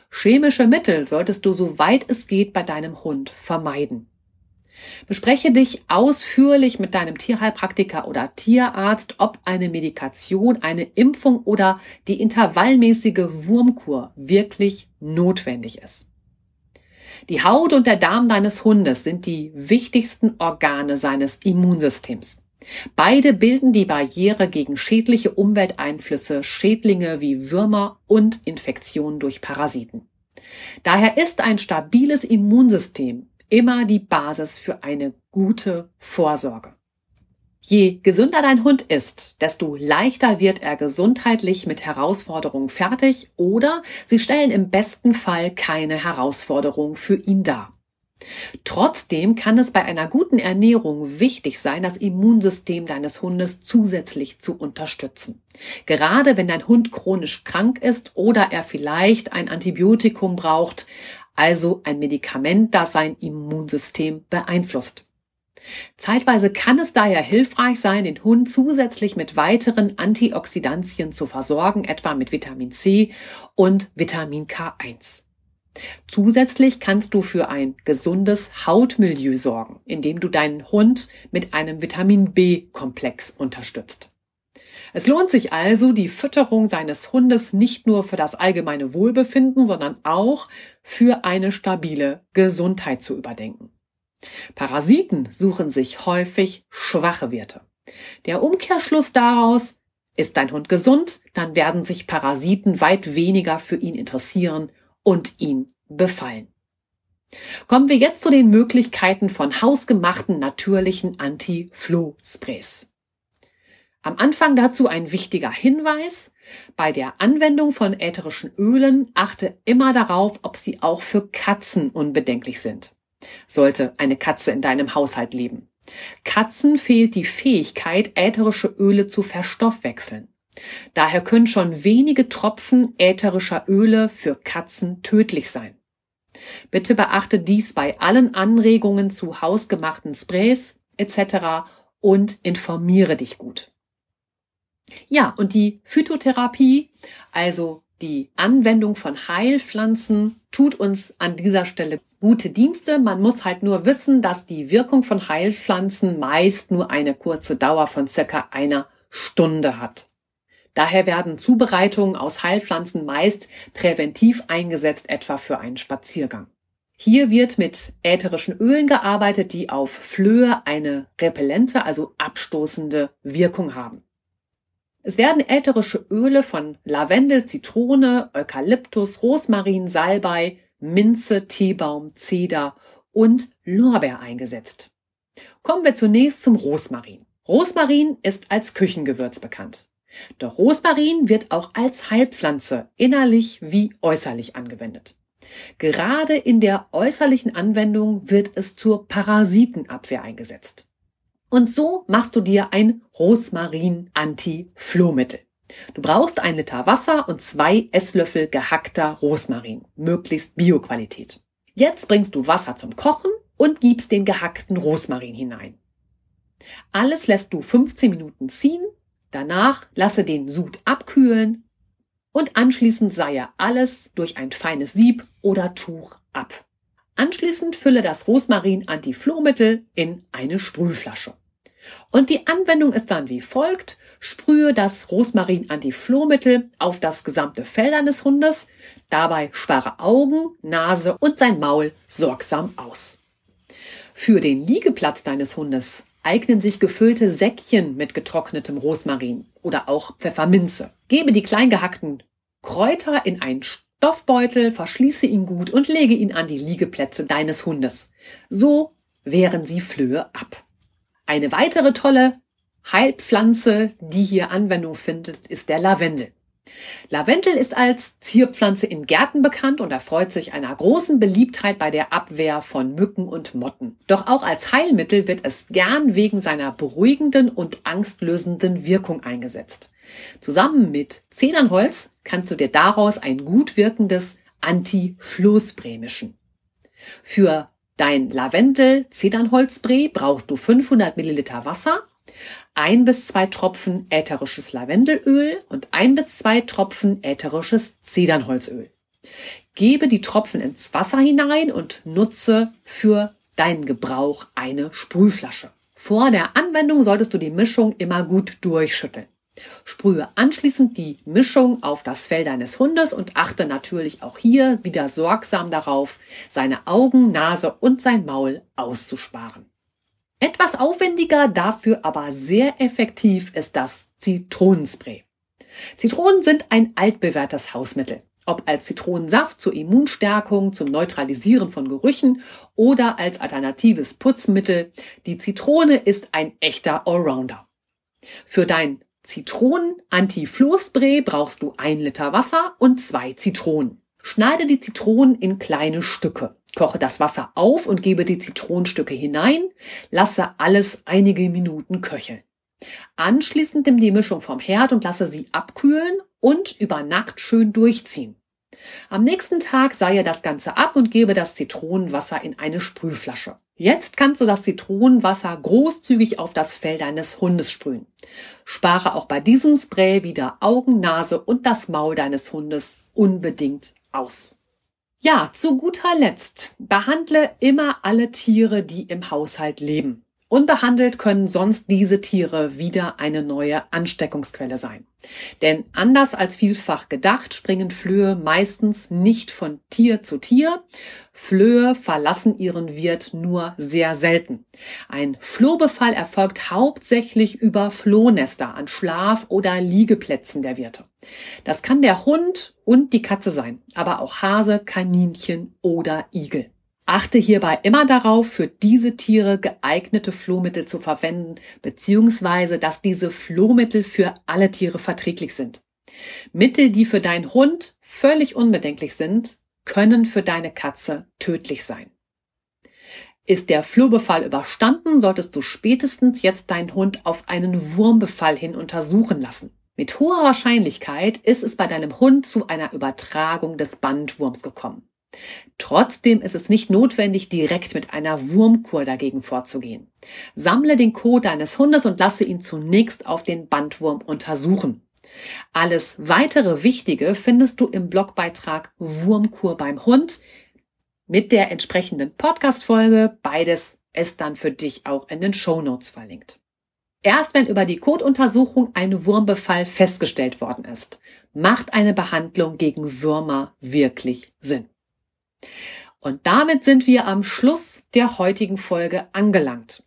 Chemische Mittel solltest du so weit es geht bei deinem Hund vermeiden. Bespreche dich ausführlich mit deinem Tierheilpraktiker oder Tierarzt, ob eine Medikation, eine Impfung oder die intervallmäßige Wurmkur wirklich notwendig ist. Die Haut und der Darm deines Hundes sind die wichtigsten Organe seines Immunsystems. Beide bilden die Barriere gegen schädliche Umwelteinflüsse, Schädlinge wie Würmer und Infektionen durch Parasiten. Daher ist ein stabiles Immunsystem immer die Basis für eine gute Vorsorge. Je gesünder dein Hund ist, desto leichter wird er gesundheitlich mit Herausforderungen fertig oder sie stellen im besten Fall keine Herausforderung für ihn dar. Trotzdem kann es bei einer guten Ernährung wichtig sein, das Immunsystem deines Hundes zusätzlich zu unterstützen. Gerade wenn dein Hund chronisch krank ist oder er vielleicht ein Antibiotikum braucht, also ein Medikament, das sein Immunsystem beeinflusst. Zeitweise kann es daher hilfreich sein, den Hund zusätzlich mit weiteren Antioxidantien zu versorgen, etwa mit Vitamin C und Vitamin K1. Zusätzlich kannst du für ein gesundes Hautmilieu sorgen, indem du deinen Hund mit einem Vitamin B-Komplex unterstützt. Es lohnt sich also, die Fütterung seines Hundes nicht nur für das allgemeine Wohlbefinden, sondern auch für eine stabile Gesundheit zu überdenken. Parasiten suchen sich häufig schwache Wirte. Der Umkehrschluss daraus, ist dein Hund gesund, dann werden sich Parasiten weit weniger für ihn interessieren und ihn befallen. Kommen wir jetzt zu den Möglichkeiten von hausgemachten natürlichen Anti-Flu-Sprays. Am Anfang dazu ein wichtiger Hinweis. Bei der Anwendung von ätherischen Ölen achte immer darauf, ob sie auch für Katzen unbedenklich sind sollte eine Katze in deinem Haushalt leben. Katzen fehlt die Fähigkeit, ätherische Öle zu verstoffwechseln. Daher können schon wenige Tropfen ätherischer Öle für Katzen tödlich sein. Bitte beachte dies bei allen Anregungen zu hausgemachten Sprays etc. und informiere dich gut. Ja, und die Phytotherapie, also die Anwendung von Heilpflanzen tut uns an dieser Stelle gute Dienste. Man muss halt nur wissen, dass die Wirkung von Heilpflanzen meist nur eine kurze Dauer von circa einer Stunde hat. Daher werden Zubereitungen aus Heilpflanzen meist präventiv eingesetzt, etwa für einen Spaziergang. Hier wird mit ätherischen Ölen gearbeitet, die auf Flöhe eine repellente, also abstoßende Wirkung haben. Es werden ätherische Öle von Lavendel, Zitrone, Eukalyptus, Rosmarin, Salbei, Minze, Teebaum, Zeder und Lorbeer eingesetzt. Kommen wir zunächst zum Rosmarin. Rosmarin ist als Küchengewürz bekannt. Doch Rosmarin wird auch als Heilpflanze innerlich wie äußerlich angewendet. Gerade in der äußerlichen Anwendung wird es zur Parasitenabwehr eingesetzt. Und so machst du dir ein Rosmarin-Anti-Flohmittel. Du brauchst ein Liter Wasser und zwei Esslöffel gehackter Rosmarin, möglichst Bioqualität. Jetzt bringst du Wasser zum Kochen und gibst den gehackten Rosmarin hinein. Alles lässt du 15 Minuten ziehen, danach lasse den Sud abkühlen und anschließend seihe alles durch ein feines Sieb oder Tuch ab. Anschließend fülle das Rosmarin-Anti-Flohmittel in eine Sprühflasche. Und die Anwendung ist dann wie folgt. Sprühe das Rosmarin-Antiflohmittel auf das gesamte Fell deines Hundes, dabei spare Augen, Nase und sein Maul sorgsam aus. Für den Liegeplatz deines Hundes eignen sich gefüllte Säckchen mit getrocknetem Rosmarin oder auch Pfefferminze. Gebe die klein gehackten Kräuter in einen Stoffbeutel, verschließe ihn gut und lege ihn an die Liegeplätze deines Hundes. So wehren sie Flöhe ab. Eine weitere tolle Heilpflanze, die hier Anwendung findet, ist der Lavendel. Lavendel ist als Zierpflanze in Gärten bekannt und erfreut sich einer großen Beliebtheit bei der Abwehr von Mücken und Motten. Doch auch als Heilmittel wird es gern wegen seiner beruhigenden und angstlösenden Wirkung eingesetzt. Zusammen mit Zedernholz kannst du dir daraus ein gut wirkendes mischen. Für Dein Lavendel-Zedernholzspray brauchst du 500 Milliliter Wasser, ein bis zwei Tropfen ätherisches Lavendelöl und ein bis zwei Tropfen ätherisches Zedernholzöl. Gebe die Tropfen ins Wasser hinein und nutze für deinen Gebrauch eine Sprühflasche. Vor der Anwendung solltest du die Mischung immer gut durchschütteln. Sprühe anschließend die Mischung auf das Fell deines Hundes und achte natürlich auch hier wieder sorgsam darauf, seine Augen, Nase und sein Maul auszusparen. Etwas aufwendiger, dafür aber sehr effektiv ist das Zitronenspray. Zitronen sind ein altbewährtes Hausmittel. Ob als Zitronensaft zur Immunstärkung, zum Neutralisieren von Gerüchen oder als alternatives Putzmittel, die Zitrone ist ein echter Allrounder. Für dein Zitronen-Anti-Flohspray brauchst du ein Liter Wasser und zwei Zitronen. Schneide die Zitronen in kleine Stücke. Koche das Wasser auf und gebe die Zitronenstücke hinein. Lasse alles einige Minuten köcheln. Anschließend nimm die Mischung vom Herd und lasse sie abkühlen und über Nacht schön durchziehen. Am nächsten Tag seihe das Ganze ab und gebe das Zitronenwasser in eine Sprühflasche. Jetzt kannst du das Zitronenwasser großzügig auf das Fell deines Hundes sprühen. Spare auch bei diesem Spray wieder Augen, Nase und das Maul deines Hundes unbedingt aus. Ja, zu guter Letzt, behandle immer alle Tiere, die im Haushalt leben. Unbehandelt können sonst diese Tiere wieder eine neue Ansteckungsquelle sein. Denn anders als vielfach gedacht, springen Flöhe meistens nicht von Tier zu Tier. Flöhe verlassen ihren Wirt nur sehr selten. Ein Flohbefall erfolgt hauptsächlich über Flohnester an Schlaf- oder Liegeplätzen der Wirte. Das kann der Hund und die Katze sein, aber auch Hase, Kaninchen oder Igel. Achte hierbei immer darauf, für diese Tiere geeignete Flohmittel zu verwenden, beziehungsweise dass diese Flohmittel für alle Tiere verträglich sind. Mittel, die für deinen Hund völlig unbedenklich sind, können für deine Katze tödlich sein. Ist der Flohbefall überstanden, solltest du spätestens jetzt deinen Hund auf einen Wurmbefall hin untersuchen lassen. Mit hoher Wahrscheinlichkeit ist es bei deinem Hund zu einer Übertragung des Bandwurms gekommen. Trotzdem ist es nicht notwendig, direkt mit einer Wurmkur dagegen vorzugehen. Sammle den Kot deines Hundes und lasse ihn zunächst auf den Bandwurm untersuchen. Alles weitere Wichtige findest du im Blogbeitrag Wurmkur beim Hund mit der entsprechenden Podcast-Folge. Beides ist dann für dich auch in den Show Notes verlinkt. Erst wenn über die Kotuntersuchung ein Wurmbefall festgestellt worden ist, macht eine Behandlung gegen Würmer wirklich Sinn. Und damit sind wir am Schluss der heutigen Folge angelangt.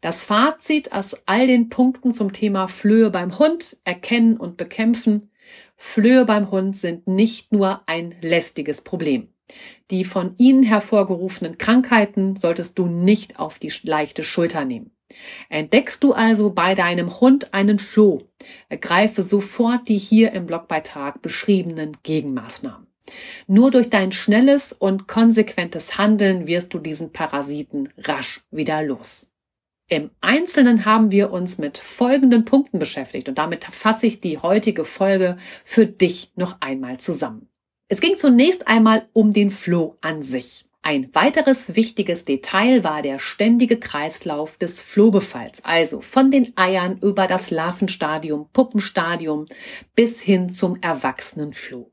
Das Fazit aus all den Punkten zum Thema Flöhe beim Hund, erkennen und bekämpfen. Flöhe beim Hund sind nicht nur ein lästiges Problem. Die von ihnen hervorgerufenen Krankheiten solltest du nicht auf die leichte Schulter nehmen. Entdeckst du also bei deinem Hund einen Floh, ergreife sofort die hier im Blogbeitrag beschriebenen Gegenmaßnahmen. Nur durch dein schnelles und konsequentes Handeln wirst du diesen Parasiten rasch wieder los. Im Einzelnen haben wir uns mit folgenden Punkten beschäftigt und damit fasse ich die heutige Folge für dich noch einmal zusammen. Es ging zunächst einmal um den Floh an sich. Ein weiteres wichtiges Detail war der ständige Kreislauf des Flohbefalls, also von den Eiern über das Larvenstadium, Puppenstadium bis hin zum erwachsenen Floh.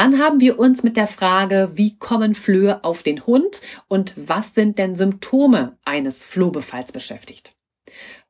Dann haben wir uns mit der Frage, wie kommen Flöhe auf den Hund und was sind denn Symptome eines Flohbefalls beschäftigt.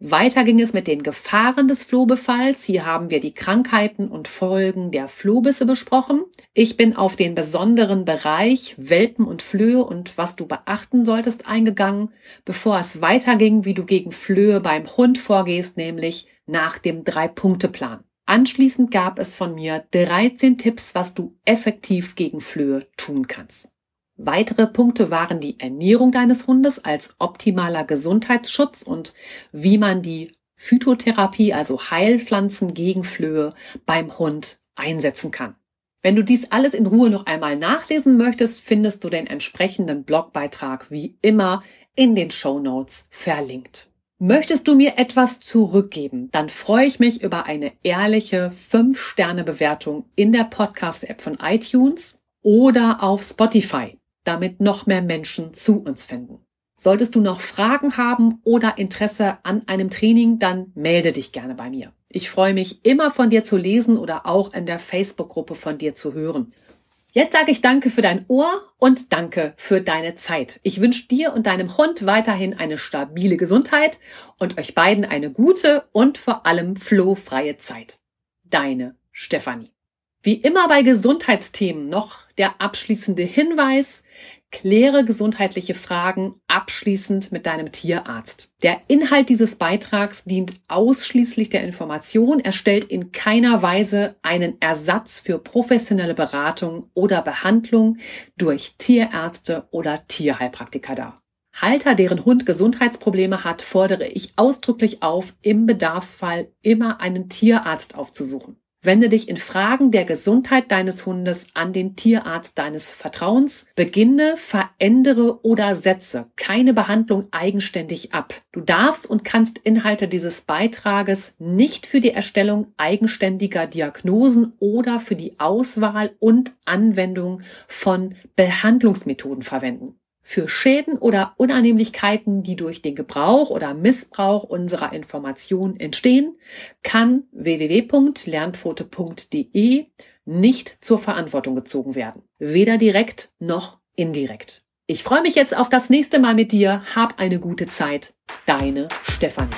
Weiter ging es mit den Gefahren des Flohbefalls. Hier haben wir die Krankheiten und Folgen der Flohbisse besprochen. Ich bin auf den besonderen Bereich Welpen und Flöhe und was du beachten solltest eingegangen, bevor es weiterging, wie du gegen Flöhe beim Hund vorgehst, nämlich nach dem Drei-Punkte-Plan. Anschließend gab es von mir 13 Tipps, was du effektiv gegen Flöhe tun kannst. Weitere Punkte waren die Ernährung deines Hundes als optimaler Gesundheitsschutz und wie man die Phytotherapie, also Heilpflanzen gegen Flöhe beim Hund einsetzen kann. Wenn du dies alles in Ruhe noch einmal nachlesen möchtest, findest du den entsprechenden Blogbeitrag wie immer in den Show Notes verlinkt. Möchtest du mir etwas zurückgeben, dann freue ich mich über eine ehrliche 5-Sterne-Bewertung in der Podcast-App von iTunes oder auf Spotify, damit noch mehr Menschen zu uns finden. Solltest du noch Fragen haben oder Interesse an einem Training, dann melde dich gerne bei mir. Ich freue mich immer von dir zu lesen oder auch in der Facebook-Gruppe von dir zu hören. Jetzt sage ich danke für dein Ohr und danke für deine Zeit. Ich wünsche dir und deinem Hund weiterhin eine stabile Gesundheit und euch beiden eine gute und vor allem flohfreie Zeit. deine Stefanie. Wie immer bei Gesundheitsthemen noch der abschließende Hinweis. Kläre gesundheitliche Fragen abschließend mit deinem Tierarzt. Der Inhalt dieses Beitrags dient ausschließlich der Information. Er stellt in keiner Weise einen Ersatz für professionelle Beratung oder Behandlung durch Tierärzte oder Tierheilpraktiker dar. Halter, deren Hund Gesundheitsprobleme hat, fordere ich ausdrücklich auf, im Bedarfsfall immer einen Tierarzt aufzusuchen. Wende dich in Fragen der Gesundheit deines Hundes an den Tierarzt deines Vertrauens. Beginne, verändere oder setze keine Behandlung eigenständig ab. Du darfst und kannst Inhalte dieses Beitrages nicht für die Erstellung eigenständiger Diagnosen oder für die Auswahl und Anwendung von Behandlungsmethoden verwenden. Für Schäden oder Unannehmlichkeiten, die durch den Gebrauch oder Missbrauch unserer Informationen entstehen, kann www.lernpfote.de nicht zur Verantwortung gezogen werden. Weder direkt noch indirekt. Ich freue mich jetzt auf das nächste Mal mit dir. Hab eine gute Zeit. Deine Stefanie.